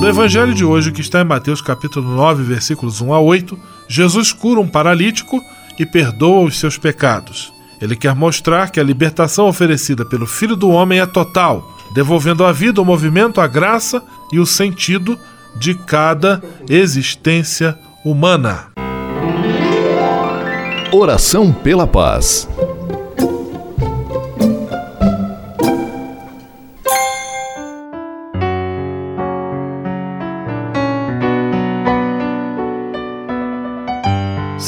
No Evangelho de hoje, que está em Mateus capítulo 9, versículos 1 a 8, Jesus cura um paralítico e perdoa os seus pecados. Ele quer mostrar que a libertação oferecida pelo Filho do Homem é total, devolvendo à vida o movimento, a graça e o sentido de cada existência humana. Oração pela paz.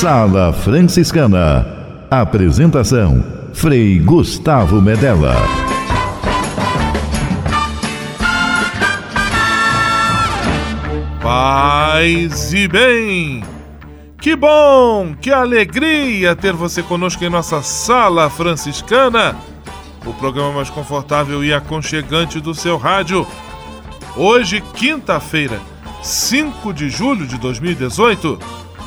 Sala Franciscana. Apresentação: Frei Gustavo Medella. Paz e bem! Que bom, que alegria ter você conosco em nossa Sala Franciscana, o programa mais confortável e aconchegante do seu rádio. Hoje, quinta-feira, 5 de julho de 2018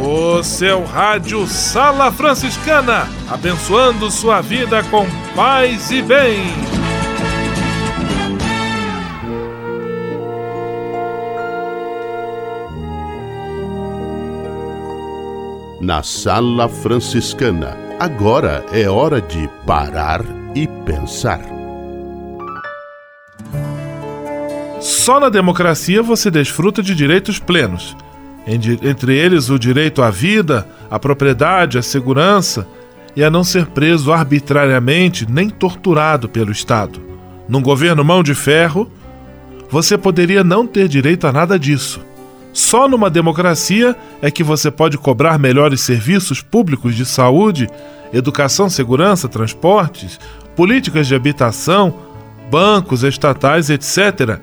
O seu rádio Sala Franciscana, abençoando sua vida com paz e bem. Na Sala Franciscana, agora é hora de parar e pensar. Só na democracia você desfruta de direitos plenos entre eles o direito à vida, à propriedade, à segurança e a não ser preso arbitrariamente nem torturado pelo Estado. Num governo mão de ferro, você poderia não ter direito a nada disso. Só numa democracia é que você pode cobrar melhores serviços públicos de saúde, educação, segurança, transportes, políticas de habitação, bancos estatais, etc.,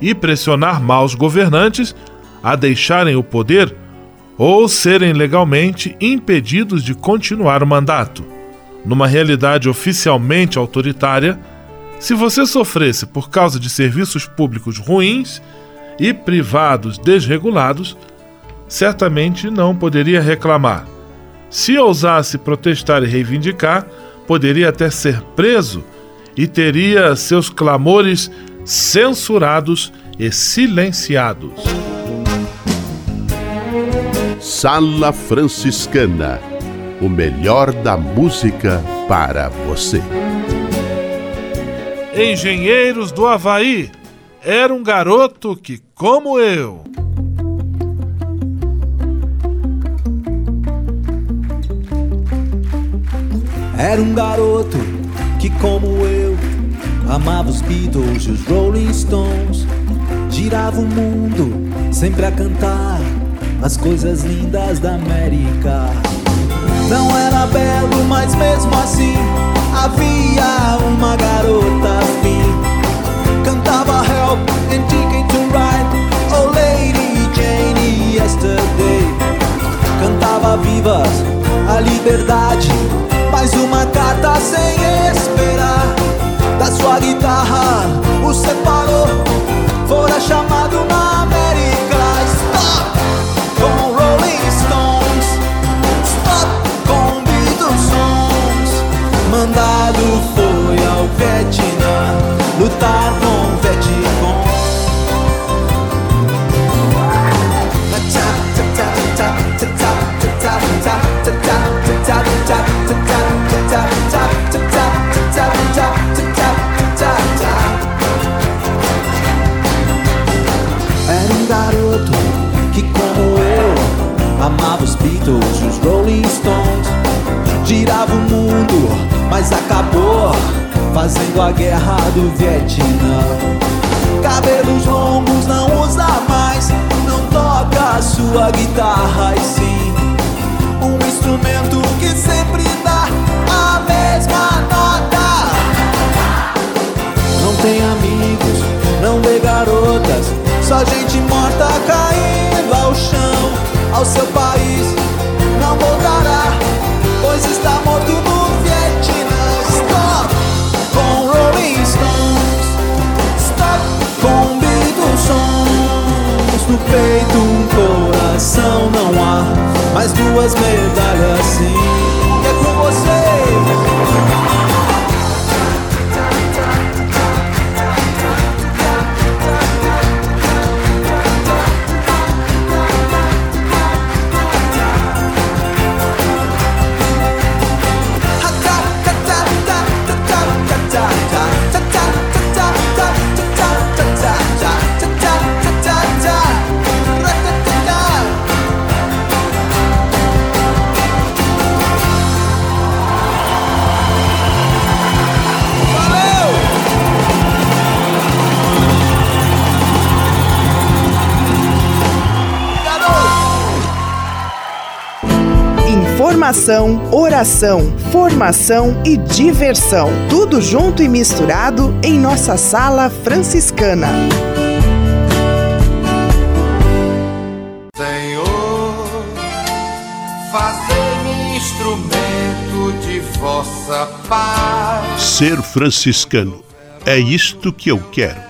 e pressionar maus governantes a deixarem o poder ou serem legalmente impedidos de continuar o mandato. Numa realidade oficialmente autoritária, se você sofresse por causa de serviços públicos ruins e privados desregulados, certamente não poderia reclamar. Se ousasse protestar e reivindicar, poderia até ser preso e teria seus clamores censurados e silenciados. Sala Franciscana o melhor da música para você. Engenheiros do Havaí era um garoto que, como eu, Era um garoto que, como eu, amava os Beatles e os Rolling Stones. Girava o mundo sempre a cantar as coisas lindas da América. Não era belo, mas mesmo assim havia uma garota afim. Cantava Help and Ticket to Ride, Oh Lady Jane Yesterday. Cantava vivas a liberdade, mais uma carta sem esperar. Da sua guitarra o separou, fora chamado na Vietnã lutar com Vietcong. Era um garoto que como eu amava os Beatles fazendo a guerra do Vietnã. Cabelos longos não usa mais, não toca sua guitarra e sim um instrumento que sempre dá a mesma nota. Não tem amigos, não vê garotas, só gente morta caindo ao chão. Ao seu país não voltará, pois está morto no Peito um coração não há, mais duas medalhas sim. Informação, oração, formação e diversão. Tudo junto e misturado em nossa sala franciscana. Senhor, fazei-me instrumento de vossa paz. Ser franciscano é isto que eu quero.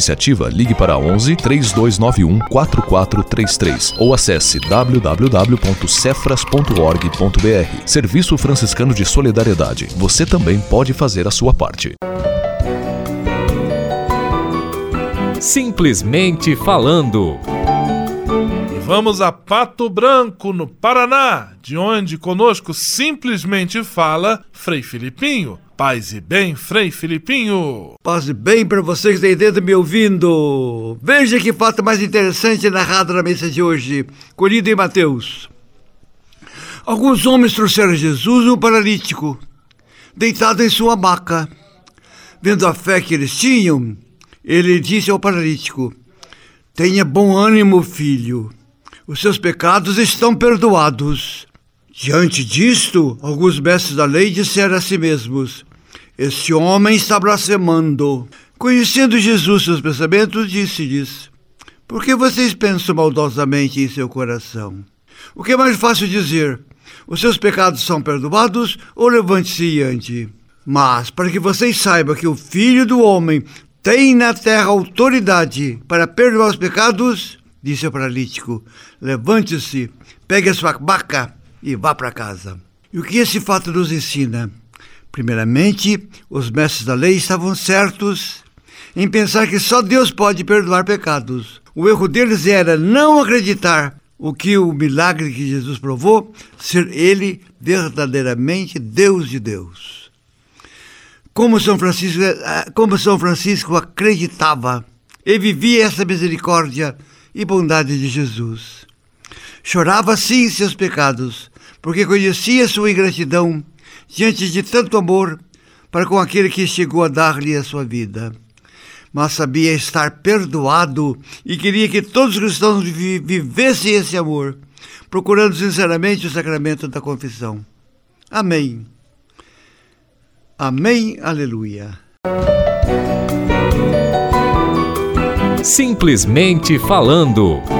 iniciativa, ligue para 11 3291 4433 ou acesse www.cefras.org.br. Serviço Franciscano de Solidariedade. Você também pode fazer a sua parte. Simplesmente falando. Vamos a Pato Branco, no Paraná, de onde conosco simplesmente fala Frei Filipinho. Paz e bem, Frei Filipinho. Paz e bem para vocês estão dentro me ouvindo. Veja que fato mais interessante narrado na missa de hoje, colhido em Mateus. Alguns homens trouxeram Jesus um paralítico, deitado em sua maca. Vendo a fé que eles tinham, ele disse ao paralítico: Tenha bom ânimo, filho. Os seus pecados estão perdoados. Diante disto, alguns mestres da lei disseram a si mesmos: este homem está blasfemando. Conhecendo Jesus seus pensamentos, disse-lhes: Por que vocês pensam maldosamente em seu coração? O que é mais fácil dizer? Os seus pecados são perdoados ou levante-se e ande? Mas, para que vocês saibam que o Filho do Homem tem na terra autoridade para perdoar os pecados, disse o paralítico: Levante-se, pegue a sua baca e vá para casa. E o que esse fato nos ensina? Primeiramente, os mestres da lei estavam certos em pensar que só Deus pode perdoar pecados. O erro deles era não acreditar o que o milagre que Jesus provou, ser ele verdadeiramente Deus de Deus. Como São Francisco, como São Francisco acreditava e vivia essa misericórdia e bondade de Jesus. Chorava sim seus pecados, porque conhecia sua ingratidão diante de tanto amor para com aquele que chegou a dar-lhe a sua vida. Mas sabia estar perdoado e queria que todos os cristãos vivessem esse amor, procurando sinceramente o sacramento da confissão. Amém. Amém. Aleluia. Simplesmente falando.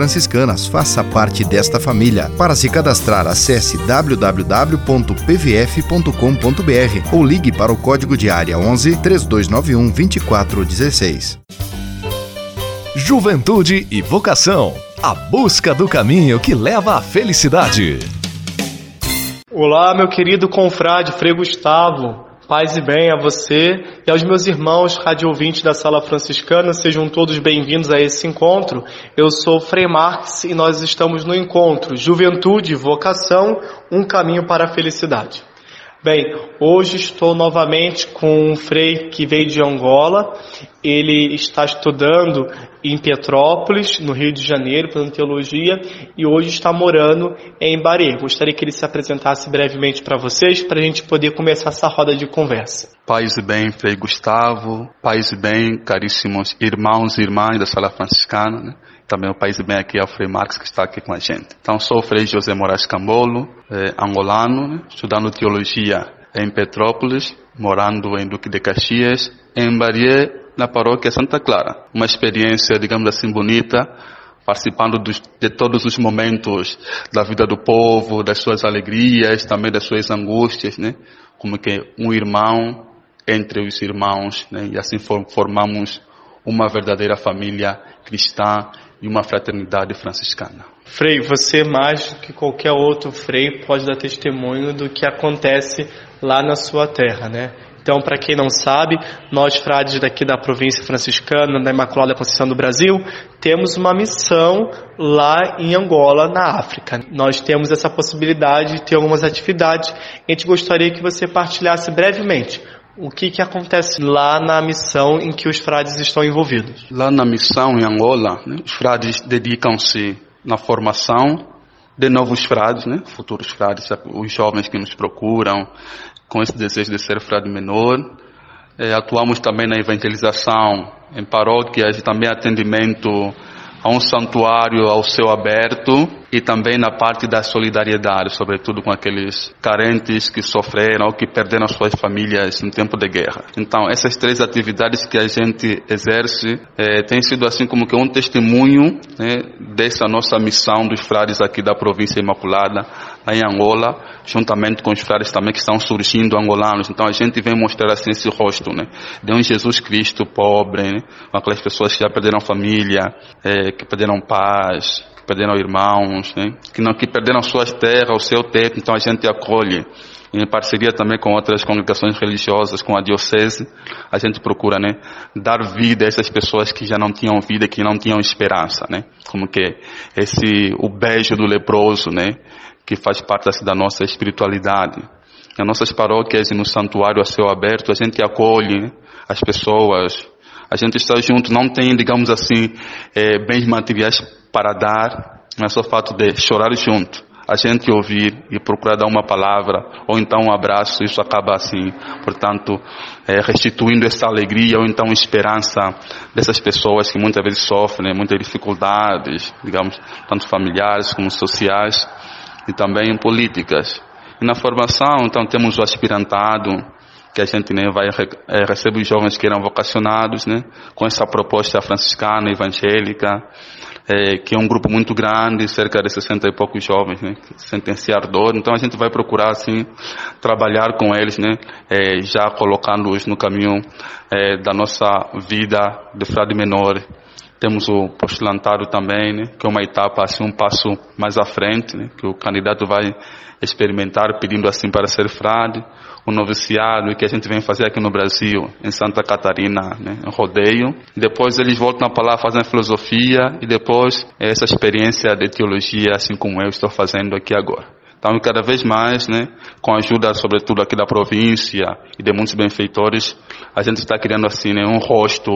Faça parte desta família. Para se cadastrar, acesse www.pvf.com.br ou ligue para o código de área 11 3291 2416. Juventude e vocação. A busca do caminho que leva à felicidade. Olá, meu querido confrade Frei Gustavo. Paz e bem a você e aos meus irmãos radiovintes da Sala Franciscana, sejam todos bem-vindos a esse encontro. Eu sou Frei Marx e nós estamos no encontro Juventude Vocação, um caminho para a felicidade. Bem, hoje estou novamente com um frei que veio de Angola. Ele está estudando em Petrópolis, no Rio de Janeiro, fazendo teologia, e hoje está morando em Bahia. Gostaria que ele se apresentasse brevemente para vocês, para a gente poder começar essa roda de conversa. Paz e bem, Frei Gustavo. Paz e bem, caríssimos irmãos e irmãs da Sala Franciscana. Né? também o país bem aqui é o Frei Marx que está aqui com a gente. Então sou o Frei José Moraes Cambolo, eh, angolano, né? estudando teologia em Petrópolis, morando em Duque de Caxias, em Bahia, na paróquia Santa Clara. Uma experiência, digamos assim, bonita, participando dos, de todos os momentos da vida do povo, das suas alegrias, também das suas angústias, né? Como que um irmão entre os irmãos, né? E assim formamos uma verdadeira família cristã e uma fraternidade franciscana. Frei, você mais do que qualquer outro frei pode dar testemunho do que acontece lá na sua terra, né? Então, para quem não sabe, nós frades daqui da província franciscana, da Imaculada Conceição do Brasil, temos uma missão lá em Angola, na África. Nós temos essa possibilidade de ter algumas atividades. A gente gostaria que você partilhasse brevemente o que, que acontece lá na missão em que os frades estão envolvidos? Lá na missão em Angola, né, os frades dedicam-se na formação de novos frades, né, futuros frades, os jovens que nos procuram com esse desejo de ser frade menor. É, atuamos também na evangelização em paróquias e também atendimento a um santuário ao céu aberto e também na parte da solidariedade, sobretudo com aqueles carentes que sofreram ou que perderam suas famílias no tempo de guerra. Então, essas três atividades que a gente exerce é, tem sido assim como que um testemunho né, dessa nossa missão dos frades aqui da província Imaculada, lá em Angola, juntamente com os frades também que estão surgindo angolanos. Então, a gente vem mostrar assim esse rosto, né, de um Jesus Cristo pobre, né, aquelas pessoas que já perderam família, é, que perderam paz, perderam irmãos, né? que, não, que perderam suas terras, o seu teto, então a gente acolhe. Em parceria também com outras congregações religiosas, com a diocese, a gente procura, né, dar vida a essas pessoas que já não tinham vida, que não tinham esperança, né? Como que esse, o beijo do leproso, né? Que faz parte assim, da nossa espiritualidade. Nas nossas paróquias e no santuário a céu aberto, a gente acolhe né, as pessoas, a gente está junto, não tem, digamos assim, é, bens materiais para dar, mas só o fato de chorar junto, a gente ouvir e procurar dar uma palavra, ou então um abraço, isso acaba assim, portanto, é, restituindo essa alegria ou então esperança dessas pessoas que muitas vezes sofrem muitas dificuldades, digamos, tanto familiares como sociais e também políticas. E na formação, então, temos o aspirantado, que a gente né, vai é, receber os jovens que eram vocacionados, né, com essa proposta franciscana, evangélica, é, que é um grupo muito grande, cerca de 60 e poucos jovens, né, esse ardor. Então a gente vai procurar, assim, trabalhar com eles, né, é, já colocando-os no caminho é, da nossa vida de frade menor. Temos o postulantário também, né, que é uma etapa, assim, um passo mais à frente, né, que o candidato vai experimentar pedindo assim para ser frade o noviciado que a gente vem fazer aqui no Brasil, em Santa Catarina, né, em rodeio. Depois eles voltam para lá, fazem filosofia e depois essa experiência de teologia, assim como eu estou fazendo aqui agora. Então, cada vez mais, né, com a ajuda, sobretudo aqui da província e de muitos benfeitores, a gente está criando assim, né, um rosto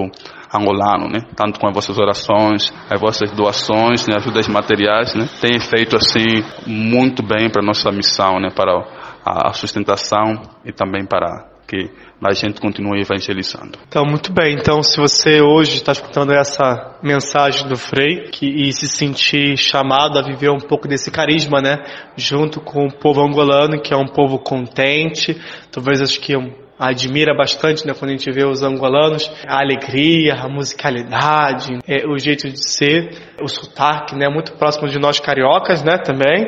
angolano, né, tanto com as vossas orações, as vossas doações, né, ajudas materiais, né, tem feito assim muito bem para nossa missão, né, para a sustentação e também para que a gente continue evangelizando. Então, muito bem. Então, se você hoje está escutando essa mensagem do Frei que, e se sentir chamado a viver um pouco desse carisma, né, junto com o povo angolano, que é um povo contente, talvez acho que admira bastante, né, quando a gente vê os angolanos, a alegria, a musicalidade, é, o jeito de ser, o sotaque, né, muito próximo de nós cariocas, né, também,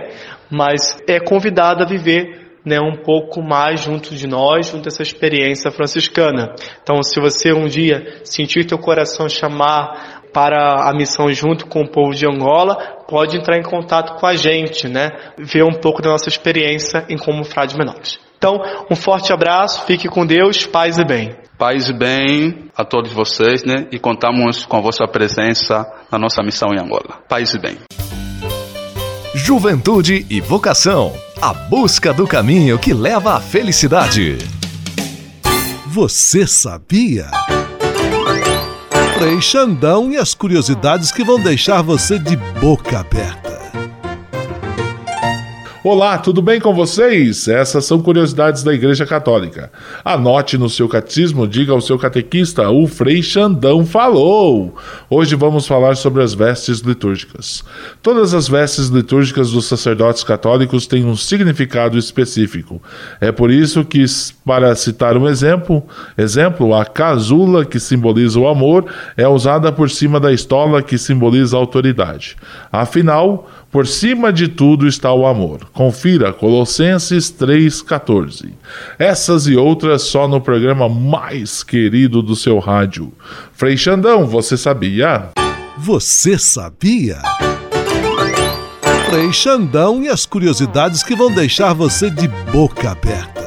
mas é convidado a viver né, um pouco mais junto de nós, junto dessa experiência franciscana. Então, se você um dia sentir teu coração chamar para a missão junto com o povo de Angola, pode entrar em contato com a gente, né? Ver um pouco da nossa experiência em como frades menores. Então, um forte abraço, fique com Deus, paz e bem. Paz e bem a todos vocês, né? E contamos com a vossa presença na nossa missão em Angola. Paz e bem. Juventude e vocação. A busca do caminho que leva à felicidade. Você sabia? Frei Xandão e as curiosidades que vão deixar você de boca aberta. Olá, tudo bem com vocês? Essas são curiosidades da Igreja Católica. Anote no seu catecismo, diga ao seu catequista, o Frei Xandão falou. Hoje vamos falar sobre as vestes litúrgicas. Todas as vestes litúrgicas dos sacerdotes católicos têm um significado específico. É por isso que, para citar um exemplo, exemplo, a casula, que simboliza o amor, é usada por cima da estola, que simboliza a autoridade. Afinal, por cima de tudo está o amor. Confira Colossenses 3,14. Essas e outras só no programa mais querido do seu rádio. Frei Xandão, você sabia? Você sabia? Frei Xandão e as curiosidades que vão deixar você de boca aberta.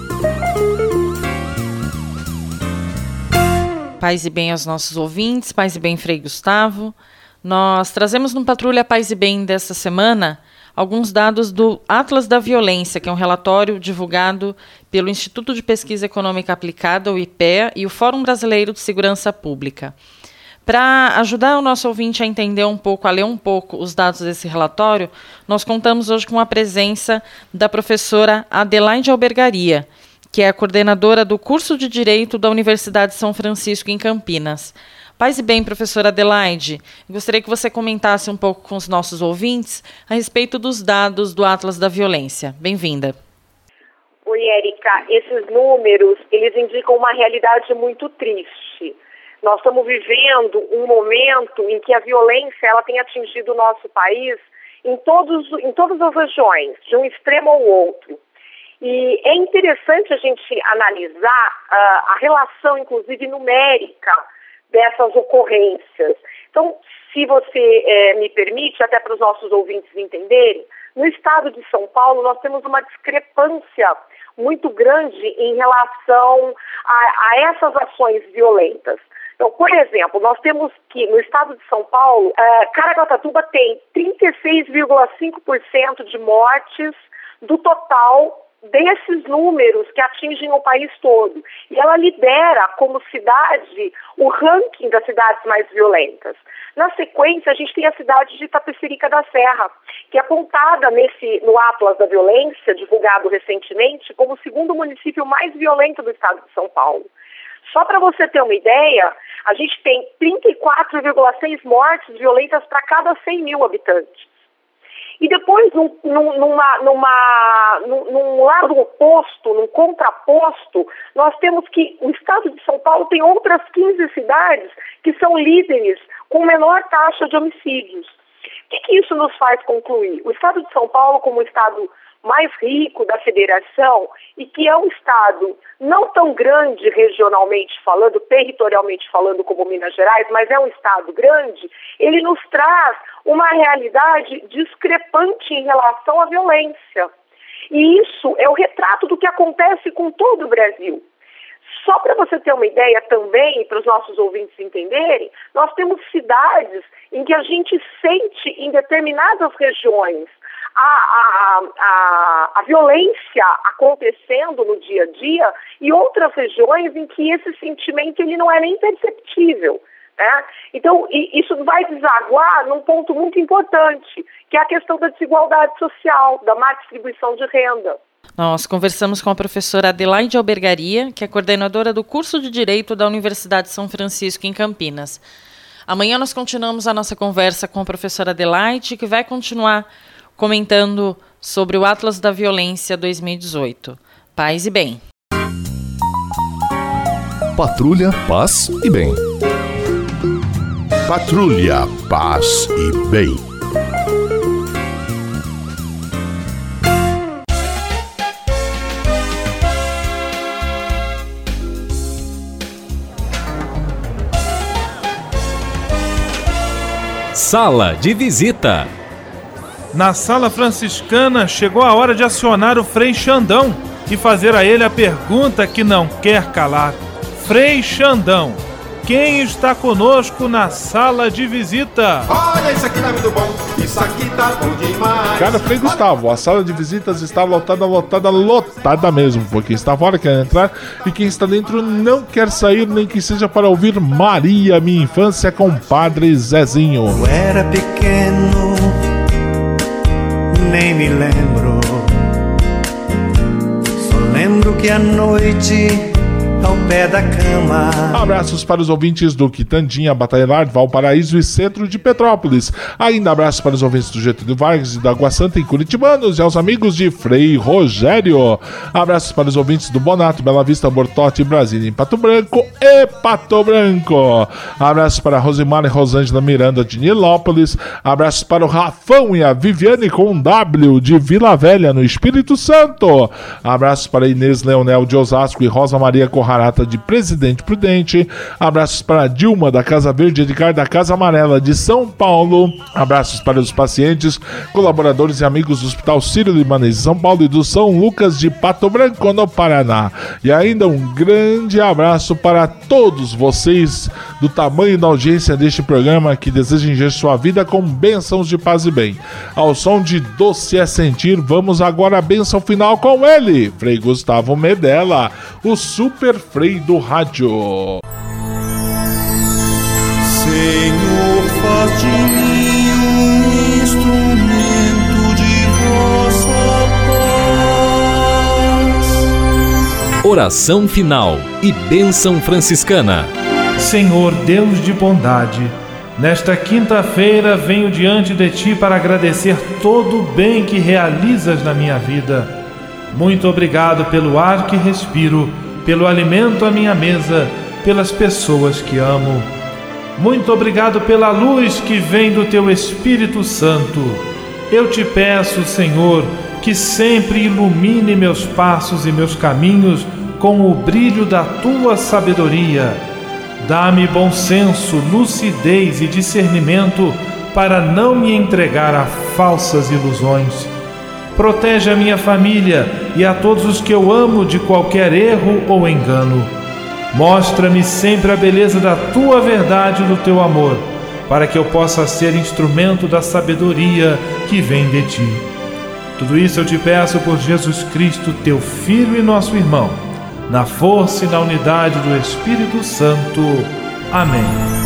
Paz e bem aos nossos ouvintes, paz e bem, Frei Gustavo. Nós trazemos no Patrulha Paz e Bem dessa semana alguns dados do Atlas da Violência, que é um relatório divulgado pelo Instituto de Pesquisa Econômica Aplicada, o IPEA, e o Fórum Brasileiro de Segurança Pública. Para ajudar o nosso ouvinte a entender um pouco, a ler um pouco os dados desse relatório, nós contamos hoje com a presença da professora Adelaide Albergaria, que é a coordenadora do curso de Direito da Universidade de São Francisco, em Campinas. Paz e bem, professora Adelaide, gostaria que você comentasse um pouco com os nossos ouvintes a respeito dos dados do Atlas da Violência. Bem-vinda. Oi, Érica. Esses números, eles indicam uma realidade muito triste. Nós estamos vivendo um momento em que a violência ela tem atingido o nosso país em, todos, em todas as regiões, de um extremo ao outro. E é interessante a gente analisar uh, a relação, inclusive numérica, dessas ocorrências. Então, se você eh, me permite, até para os nossos ouvintes entenderem, no estado de São Paulo nós temos uma discrepância muito grande em relação a, a essas ações violentas. Então, por exemplo, nós temos que no estado de São Paulo, uh, Caraguatatuba tem 36,5% de mortes do total desses números que atingem o país todo. E ela lidera como cidade o ranking das cidades mais violentas. Na sequência, a gente tem a cidade de Itapecerica da Serra, que é apontada nesse, no Atlas da Violência, divulgado recentemente, como o segundo município mais violento do estado de São Paulo. Só para você ter uma ideia, a gente tem 34,6 mortes violentas para cada 100 mil habitantes. E depois, num, numa, numa, num, lado oposto, num contraposto, nós temos que o estado de São Paulo tem outras 15 cidades que são líderes com menor taxa de homicídios. O que, que isso nos faz concluir? O estado de São Paulo, como estado mais rico da federação e que é um estado não tão grande regionalmente falando, territorialmente falando como Minas Gerais, mas é um estado grande, ele nos traz uma realidade discrepante em relação à violência. E isso é o retrato do que acontece com todo o Brasil. Só para você ter uma ideia também, para os nossos ouvintes entenderem, nós temos cidades em que a gente sente em determinadas regiões a, a, a, violência acontecendo no dia a dia e outras regiões em que esse sentimento ele não é nem perceptível. Né? Então, isso vai desaguar num ponto muito importante, que é a questão da desigualdade social, da má distribuição de renda. Nós conversamos com a professora Adelaide Albergaria, que é coordenadora do curso de Direito da Universidade de São Francisco, em Campinas. Amanhã nós continuamos a nossa conversa com a professora Adelaide, que vai continuar comentando sobre o Atlas da Violência 2018. Paz e bem. Patrulha, paz e bem. Patrulha, paz e bem. Sala de visita. Na sala franciscana chegou a hora de acionar o Frei Xandão e fazer a ele a pergunta que não quer calar. Frei Xandão, quem está conosco na sala de visita? Olha, isso aqui tá muito bom, isso aqui tá bom demais. Cara, Frei Gustavo, a sala de visitas está lotada, lotada, lotada mesmo, porque está fora quer entrar e quem está dentro não quer sair, nem que seja para ouvir Maria, minha infância com o Padre Zezinho. Eu era pequeno nem me lembro. Só lembro que a noite ao pé da cama. Abraços para os ouvintes do Quitandinha, Batalha Valparaíso e Centro de Petrópolis. Ainda abraços para os ouvintes do Getúlio Vargas e da Água Santa em Curitibanos e aos amigos de Frei Rogério. Abraços para os ouvintes do Bonato, Bela Vista, Bortote, Brasília em Pato Branco e Pato Branco. Abraços para Rosimar e Rosângela Miranda de Nilópolis. Abraços para o Rafão e a Viviane com W de Vila Velha, no Espírito Santo. Abraços para Inês Leonel de Osasco e Rosa Maria Corrado Harata de Presidente Prudente. Abraços para Dilma da Casa Verde, Edgar da Casa Amarela de São Paulo. Abraços para os pacientes, colaboradores e amigos do Hospital Sírio Libanês de São Paulo e do São Lucas de Pato Branco, no Paraná. E ainda um grande abraço para todos vocês do tamanho da audiência deste programa que desejam encher sua vida com bênçãos de paz e bem. Ao som de Doce é Sentir, vamos agora à bênção final com ele, Frei Gustavo Medella, o super Frei do Rádio. Senhor, faz de mim um instrumento de vossa paz. Oração final e bênção franciscana. Senhor Deus de bondade, nesta quinta-feira venho diante de ti para agradecer todo o bem que realizas na minha vida. Muito obrigado pelo ar que respiro pelo alimento à minha mesa, pelas pessoas que amo. Muito obrigado pela luz que vem do teu Espírito Santo. Eu te peço, Senhor, que sempre ilumine meus passos e meus caminhos com o brilho da tua sabedoria. Dá-me bom senso, lucidez e discernimento para não me entregar a falsas ilusões Protege a minha família e a todos os que eu amo de qualquer erro ou engano. Mostra-me sempre a beleza da tua verdade e do teu amor, para que eu possa ser instrumento da sabedoria que vem de ti. Tudo isso eu te peço por Jesus Cristo, teu Filho e nosso irmão, na força e na unidade do Espírito Santo. Amém.